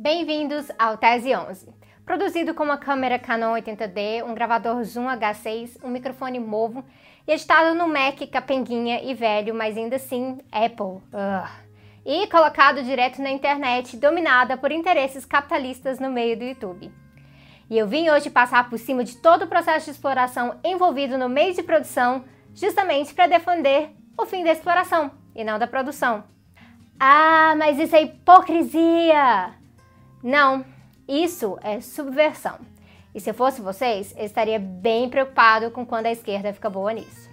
Bem-vindos ao Tese 11. Produzido com uma câmera Canon 80D, um gravador Zoom H6, um microfone Movo e editado no Mac capenguinha e velho, mas ainda assim Apple. Ugh. E colocado direto na internet, dominada por interesses capitalistas no meio do YouTube. E eu vim hoje passar por cima de todo o processo de exploração envolvido no meio de produção, justamente para defender o fim da exploração e não da produção. Ah, mas isso é hipocrisia! Não, isso é subversão. E se fosse vocês, eu estaria bem preocupado com quando a esquerda fica boa nisso.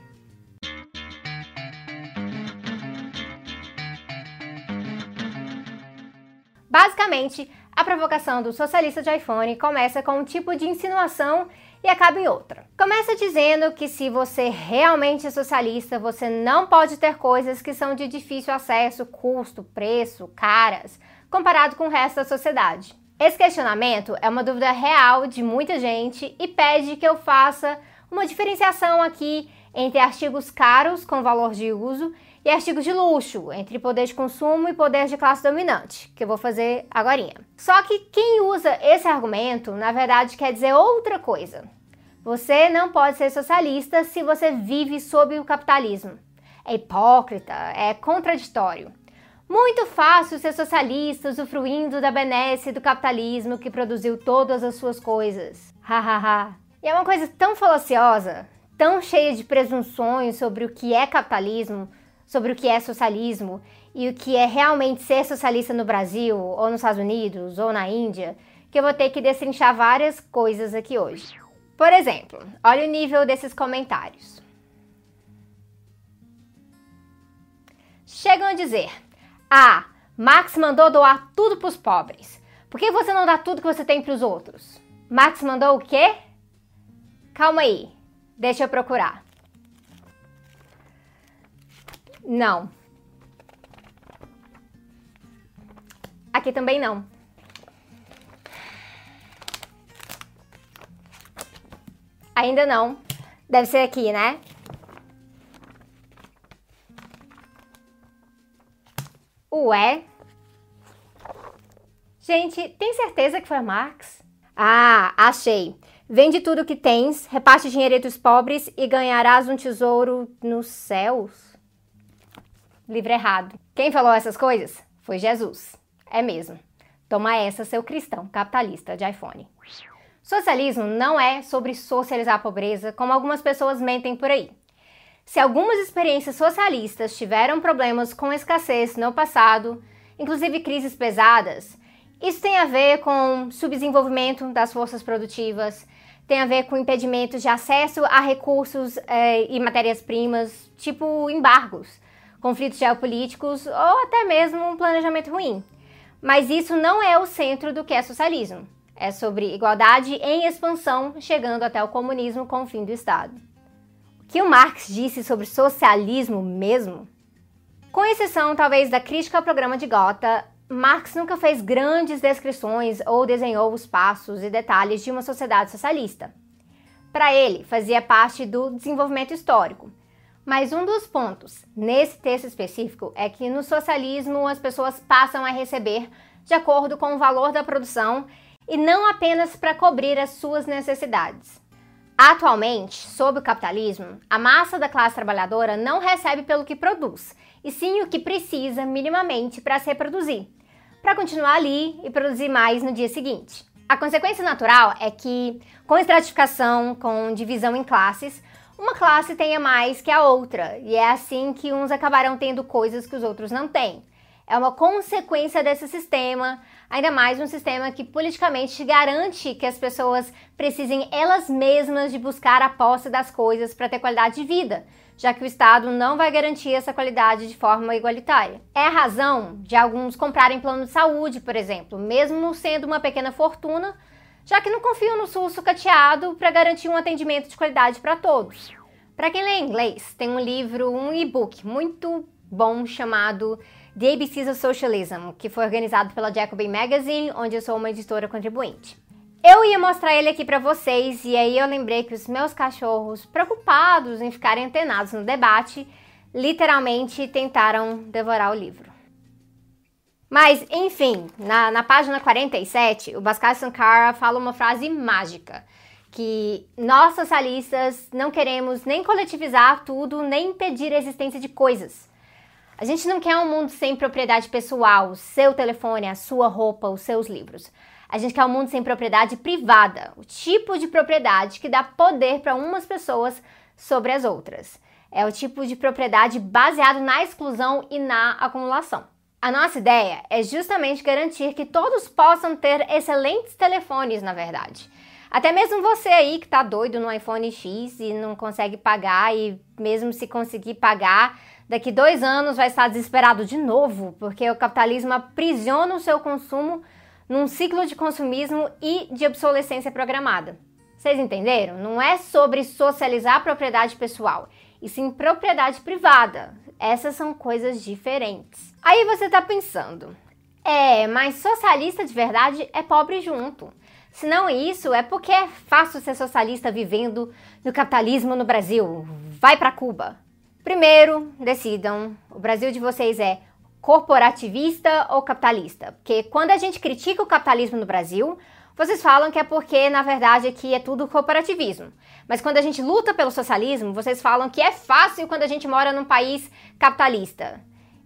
Basicamente, a provocação do socialista de iPhone começa com um tipo de insinuação e acaba em outra. Começa dizendo que se você realmente é socialista, você não pode ter coisas que são de difícil acesso, custo, preço, caras, comparado com o resto da sociedade. Esse questionamento é uma dúvida real de muita gente e pede que eu faça uma diferenciação aqui entre artigos caros com valor de uso e artigos de luxo, entre poder de consumo e poder de classe dominante, que eu vou fazer agora. Só que quem usa esse argumento, na verdade, quer dizer outra coisa. Você não pode ser socialista se você vive sob o capitalismo. É hipócrita, é contraditório. Muito fácil ser socialista usufruindo da benesse do capitalismo que produziu todas as suas coisas. Hahaha. e é uma coisa tão falaciosa, tão cheia de presunções sobre o que é capitalismo, sobre o que é socialismo e o que é realmente ser socialista no Brasil, ou nos Estados Unidos, ou na Índia, que eu vou ter que destrinchar várias coisas aqui hoje. Por exemplo, olha o nível desses comentários. Chegam a dizer: ah, Max mandou doar tudo para os pobres. Por que você não dá tudo que você tem para os outros? Max mandou o quê? Calma aí, deixa eu procurar. Não. Aqui também não. Ainda não. Deve ser aqui, né? Ué? Gente, tem certeza que foi Marx? Ah, achei. Vende tudo que tens, reparte dinheiro entre os pobres e ganharás um tesouro nos céus. Livro errado. Quem falou essas coisas? Foi Jesus. É mesmo. Toma essa, seu cristão capitalista de iPhone. Socialismo não é sobre socializar a pobreza, como algumas pessoas mentem por aí. Se algumas experiências socialistas tiveram problemas com escassez no passado, inclusive crises pesadas, isso tem a ver com subdesenvolvimento das forças produtivas, tem a ver com impedimentos de acesso a recursos eh, e matérias-primas, tipo embargos, conflitos geopolíticos ou até mesmo um planejamento ruim. Mas isso não é o centro do que é socialismo. É sobre igualdade em expansão, chegando até o comunismo com o fim do Estado que o Marx disse sobre socialismo mesmo? Com exceção, talvez, da crítica ao programa de Gotha, Marx nunca fez grandes descrições ou desenhou os passos e detalhes de uma sociedade socialista. Para ele, fazia parte do desenvolvimento histórico. Mas um dos pontos nesse texto específico é que no socialismo as pessoas passam a receber de acordo com o valor da produção e não apenas para cobrir as suas necessidades. Atualmente, sob o capitalismo, a massa da classe trabalhadora não recebe pelo que produz, e sim o que precisa minimamente para se reproduzir, para continuar ali e produzir mais no dia seguinte. A consequência natural é que, com estratificação, com divisão em classes, uma classe tenha mais que a outra, e é assim que uns acabarão tendo coisas que os outros não têm. É uma consequência desse sistema, ainda mais um sistema que politicamente garante que as pessoas precisem elas mesmas de buscar a posse das coisas para ter qualidade de vida, já que o Estado não vai garantir essa qualidade de forma igualitária. É a razão de alguns comprarem plano de saúde, por exemplo, mesmo sendo uma pequena fortuna, já que não confiam no SUS sucateado para garantir um atendimento de qualidade para todos. Para quem lê inglês, tem um livro, um e-book muito bom chamado The ABCs of Socialism, que foi organizado pela Jacobin Magazine, onde eu sou uma editora contribuinte. Eu ia mostrar ele aqui para vocês e aí eu lembrei que os meus cachorros, preocupados em ficarem antenados no debate, literalmente tentaram devorar o livro. Mas, enfim, na, na página 47, o Bhaskar Sankara fala uma frase mágica que nós socialistas não queremos nem coletivizar tudo, nem impedir a existência de coisas. A gente não quer um mundo sem propriedade pessoal, o seu telefone, a sua roupa, os seus livros. A gente quer um mundo sem propriedade privada, o tipo de propriedade que dá poder para umas pessoas sobre as outras. É o tipo de propriedade baseado na exclusão e na acumulação. A nossa ideia é justamente garantir que todos possam ter excelentes telefones, na verdade. Até mesmo você aí que tá doido no iPhone X e não consegue pagar, e mesmo se conseguir pagar, daqui dois anos vai estar desesperado de novo, porque o capitalismo aprisiona o seu consumo num ciclo de consumismo e de obsolescência programada. Vocês entenderam? Não é sobre socializar a propriedade pessoal, e sim propriedade privada. Essas são coisas diferentes. Aí você tá pensando, é, mas socialista de verdade é pobre junto. Se não isso, é porque é fácil ser socialista vivendo no capitalismo no Brasil. Vai para Cuba. Primeiro, decidam, o Brasil de vocês é corporativista ou capitalista? Porque quando a gente critica o capitalismo no Brasil, vocês falam que é porque, na verdade, aqui é tudo corporativismo. Mas quando a gente luta pelo socialismo, vocês falam que é fácil quando a gente mora num país capitalista.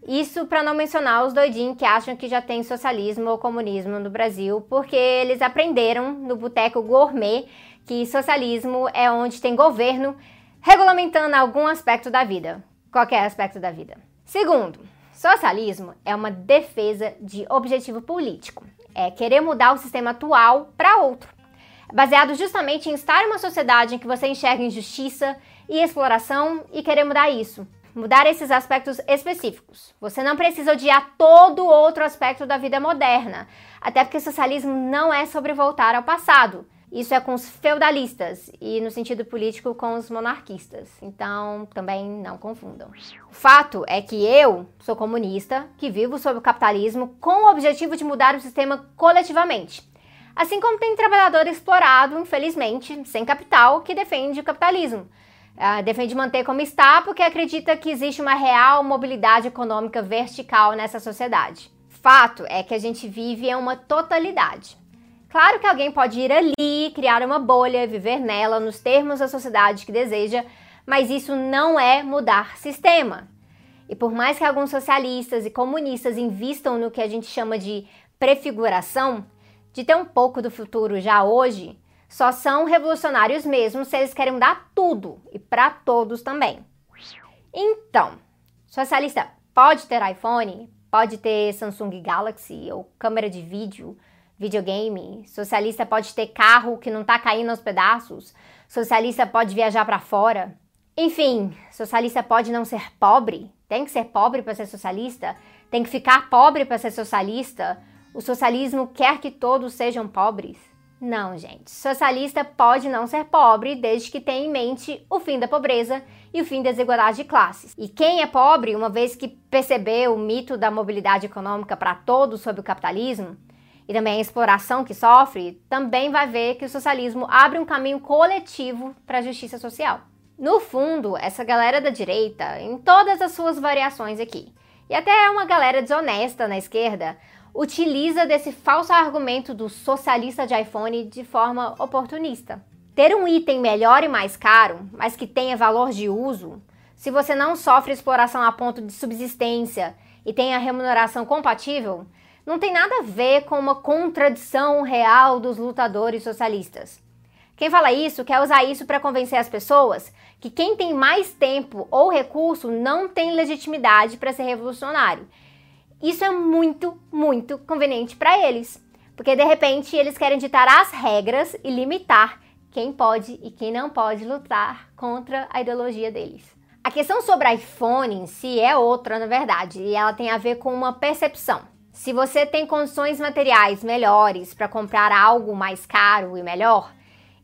Isso para não mencionar os doidinhos que acham que já tem socialismo ou comunismo no Brasil, porque eles aprenderam no boteco gourmet que socialismo é onde tem governo regulamentando algum aspecto da vida, qualquer aspecto da vida. Segundo, socialismo é uma defesa de objetivo político, é querer mudar o sistema atual para outro, baseado justamente em estar em uma sociedade em que você enxerga injustiça e exploração e querer mudar isso mudar esses aspectos específicos. Você não precisa odiar todo outro aspecto da vida moderna, até porque socialismo não é sobre voltar ao passado. Isso é com os feudalistas e, no sentido político, com os monarquistas. Então, também não confundam. O fato é que eu sou comunista, que vivo sob o capitalismo com o objetivo de mudar o sistema coletivamente. Assim como tem trabalhador explorado, infelizmente, sem capital, que defende o capitalismo. Uh, defende manter como está porque acredita que existe uma real mobilidade econômica vertical nessa sociedade. Fato é que a gente vive em uma totalidade. Claro que alguém pode ir ali, criar uma bolha, viver nela nos termos da sociedade que deseja, mas isso não é mudar sistema. E por mais que alguns socialistas e comunistas invistam no que a gente chama de prefiguração, de ter um pouco do futuro já hoje, só são revolucionários mesmo se eles querem mudar tudo e para todos também. Então, socialista pode ter iPhone, pode ter Samsung Galaxy ou câmera de vídeo, videogame. Socialista pode ter carro que não tá caindo aos pedaços. Socialista pode viajar para fora. Enfim, socialista pode não ser pobre. Tem que ser pobre para ser socialista. Tem que ficar pobre para ser socialista. O socialismo quer que todos sejam pobres. Não, gente. Socialista pode não ser pobre desde que tenha em mente o fim da pobreza e o fim da desigualdade de classes. E quem é pobre, uma vez que percebeu o mito da mobilidade econômica para todos sob o capitalismo, e também a exploração que sofre, também vai ver que o socialismo abre um caminho coletivo para a justiça social. No fundo, essa galera da direita, em todas as suas variações aqui, e até uma galera desonesta na esquerda, utiliza desse falso argumento do socialista de iPhone de forma oportunista. Ter um item melhor e mais caro, mas que tenha valor de uso, se você não sofre exploração a ponto de subsistência e tem a remuneração compatível, não tem nada a ver com uma contradição real dos lutadores socialistas. Quem fala isso quer usar isso para convencer as pessoas que quem tem mais tempo ou recurso não tem legitimidade para ser revolucionário isso é muito, muito conveniente para eles, porque de repente eles querem ditar as regras e limitar quem pode e quem não pode lutar contra a ideologia deles. A questão sobre iPhone em si é outra, na verdade, e ela tem a ver com uma percepção. Se você tem condições materiais melhores para comprar algo mais caro e melhor,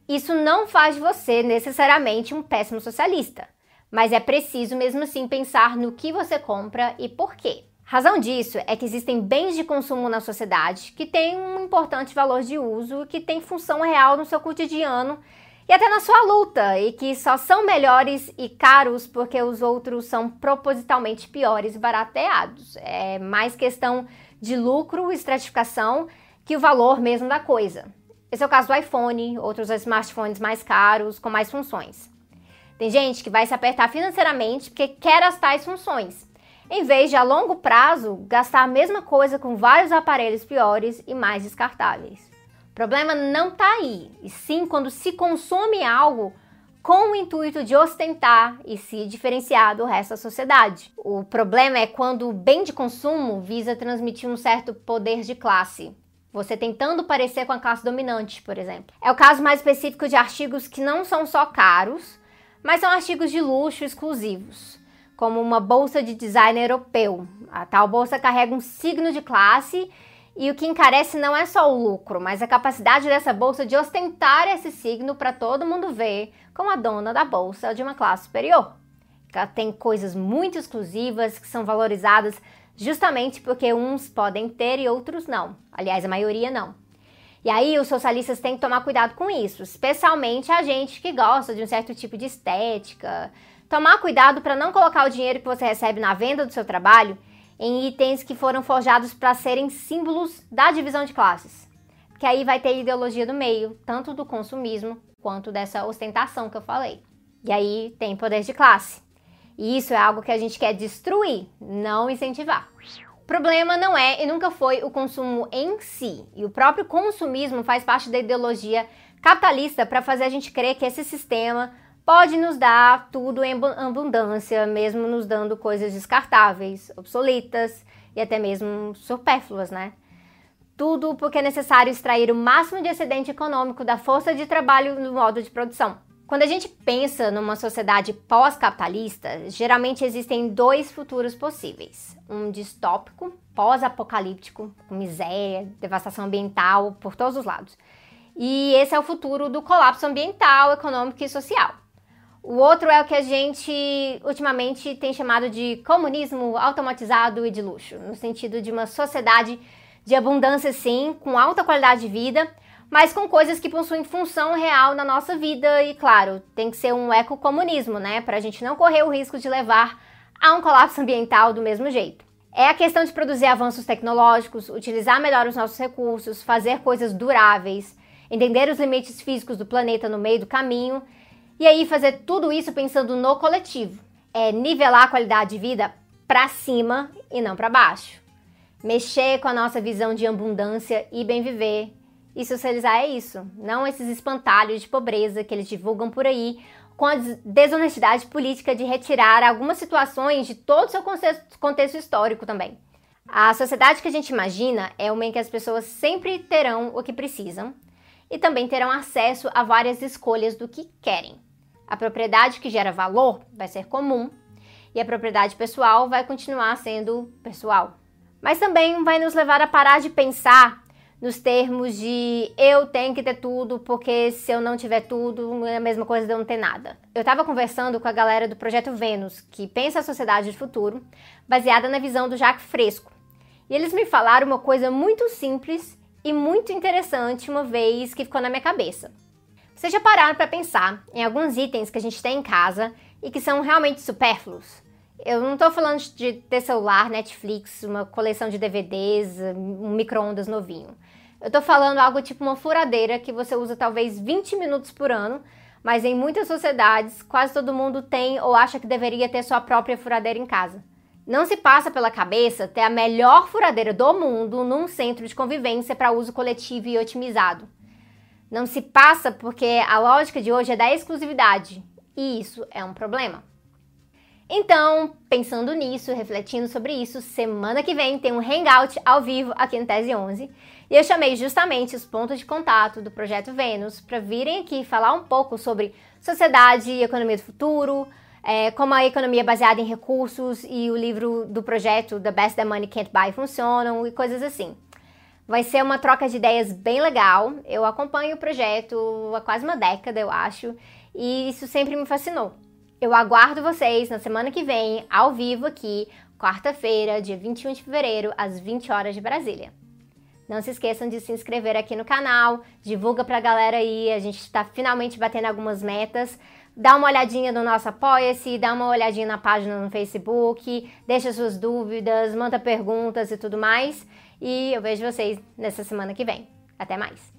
isso não faz de você necessariamente um péssimo socialista, mas é preciso mesmo assim pensar no que você compra e por quê. Razão disso é que existem bens de consumo na sociedade que têm um importante valor de uso que têm função real no seu cotidiano e até na sua luta, e que só são melhores e caros porque os outros são propositalmente piores e barateados. É mais questão de lucro estratificação que o valor mesmo da coisa. Esse é o caso do iPhone, outros smartphones mais caros, com mais funções. Tem gente que vai se apertar financeiramente porque quer as tais funções, em vez de a longo prazo gastar a mesma coisa com vários aparelhos piores e mais descartáveis. O problema não está aí, e sim quando se consome algo com o intuito de ostentar e se diferenciar do resto da sociedade. O problema é quando o bem de consumo visa transmitir um certo poder de classe. Você tentando parecer com a classe dominante, por exemplo. É o caso mais específico de artigos que não são só caros, mas são artigos de luxo exclusivos, como uma bolsa de design europeu. A tal bolsa carrega um signo de classe e o que encarece não é só o lucro, mas a capacidade dessa bolsa de ostentar esse signo para todo mundo ver como a dona da bolsa de uma classe superior. Ela tem coisas muito exclusivas que são valorizadas justamente porque uns podem ter e outros não. Aliás, a maioria não. E aí os socialistas têm que tomar cuidado com isso, especialmente a gente que gosta de um certo tipo de estética. Tomar cuidado para não colocar o dinheiro que você recebe na venda do seu trabalho em itens que foram forjados para serem símbolos da divisão de classes. Porque aí vai ter ideologia do meio, tanto do consumismo quanto dessa ostentação que eu falei. E aí tem poder de classe. E isso é algo que a gente quer destruir, não incentivar. O problema não é e nunca foi o consumo em si, e o próprio consumismo faz parte da ideologia capitalista para fazer a gente crer que esse sistema pode nos dar tudo em abundância, mesmo nos dando coisas descartáveis, obsoletas e até mesmo supérfluas, né? Tudo porque é necessário extrair o máximo de excedente econômico da força de trabalho no modo de produção. Quando a gente pensa numa sociedade pós-capitalista, geralmente existem dois futuros possíveis: um distópico, pós-apocalíptico, com miséria, devastação ambiental por todos os lados. E esse é o futuro do colapso ambiental, econômico e social. O outro é o que a gente ultimamente tem chamado de comunismo automatizado e de luxo, no sentido de uma sociedade de abundância, sim, com alta qualidade de vida mas com coisas que possuem função real na nossa vida e, claro, tem que ser um ecocomunismo, né, para a gente não correr o risco de levar a um colapso ambiental do mesmo jeito. É a questão de produzir avanços tecnológicos, utilizar melhor os nossos recursos, fazer coisas duráveis, entender os limites físicos do planeta no meio do caminho e aí fazer tudo isso pensando no coletivo. É nivelar a qualidade de vida para cima e não para baixo. Mexer com a nossa visão de abundância e bem viver e socializar é isso, não esses espantalhos de pobreza que eles divulgam por aí, com a desonestidade política de retirar algumas situações de todo o seu contexto histórico também. A sociedade que a gente imagina é uma em que as pessoas sempre terão o que precisam e também terão acesso a várias escolhas do que querem. A propriedade que gera valor vai ser comum e a propriedade pessoal vai continuar sendo pessoal. Mas também vai nos levar a parar de pensar nos termos de eu tenho que ter tudo, porque se eu não tiver tudo, é a mesma coisa de eu não ter nada. Eu estava conversando com a galera do Projeto Vênus, que pensa a sociedade de futuro, baseada na visão do Jacques Fresco. E eles me falaram uma coisa muito simples e muito interessante uma vez que ficou na minha cabeça. Vocês já pararam para pensar em alguns itens que a gente tem em casa e que são realmente supérfluos? Eu não estou falando de ter celular, Netflix, uma coleção de DVDs, um micro-ondas novinho. Eu tô falando algo tipo uma furadeira que você usa talvez 20 minutos por ano, mas em muitas sociedades quase todo mundo tem ou acha que deveria ter sua própria furadeira em casa. Não se passa pela cabeça ter a melhor furadeira do mundo num centro de convivência para uso coletivo e otimizado. Não se passa porque a lógica de hoje é da exclusividade, e isso é um problema. Então, pensando nisso, refletindo sobre isso, semana que vem tem um hangout ao vivo aqui no Tese 11 e eu chamei justamente os pontos de contato do Projeto Vênus para virem aqui falar um pouco sobre sociedade e economia do futuro, é, como a economia baseada em recursos e o livro do projeto The Best That Money Can't Buy funcionam e coisas assim. Vai ser uma troca de ideias bem legal. Eu acompanho o projeto há quase uma década, eu acho, e isso sempre me fascinou. Eu aguardo vocês na semana que vem, ao vivo aqui, quarta-feira, dia 21 de fevereiro, às 20 horas de Brasília. Não se esqueçam de se inscrever aqui no canal, divulga pra galera aí, a gente está finalmente batendo algumas metas. Dá uma olhadinha no nosso Apoia-se, dá uma olhadinha na página no Facebook, deixa suas dúvidas, manda perguntas e tudo mais. E eu vejo vocês nessa semana que vem. Até mais!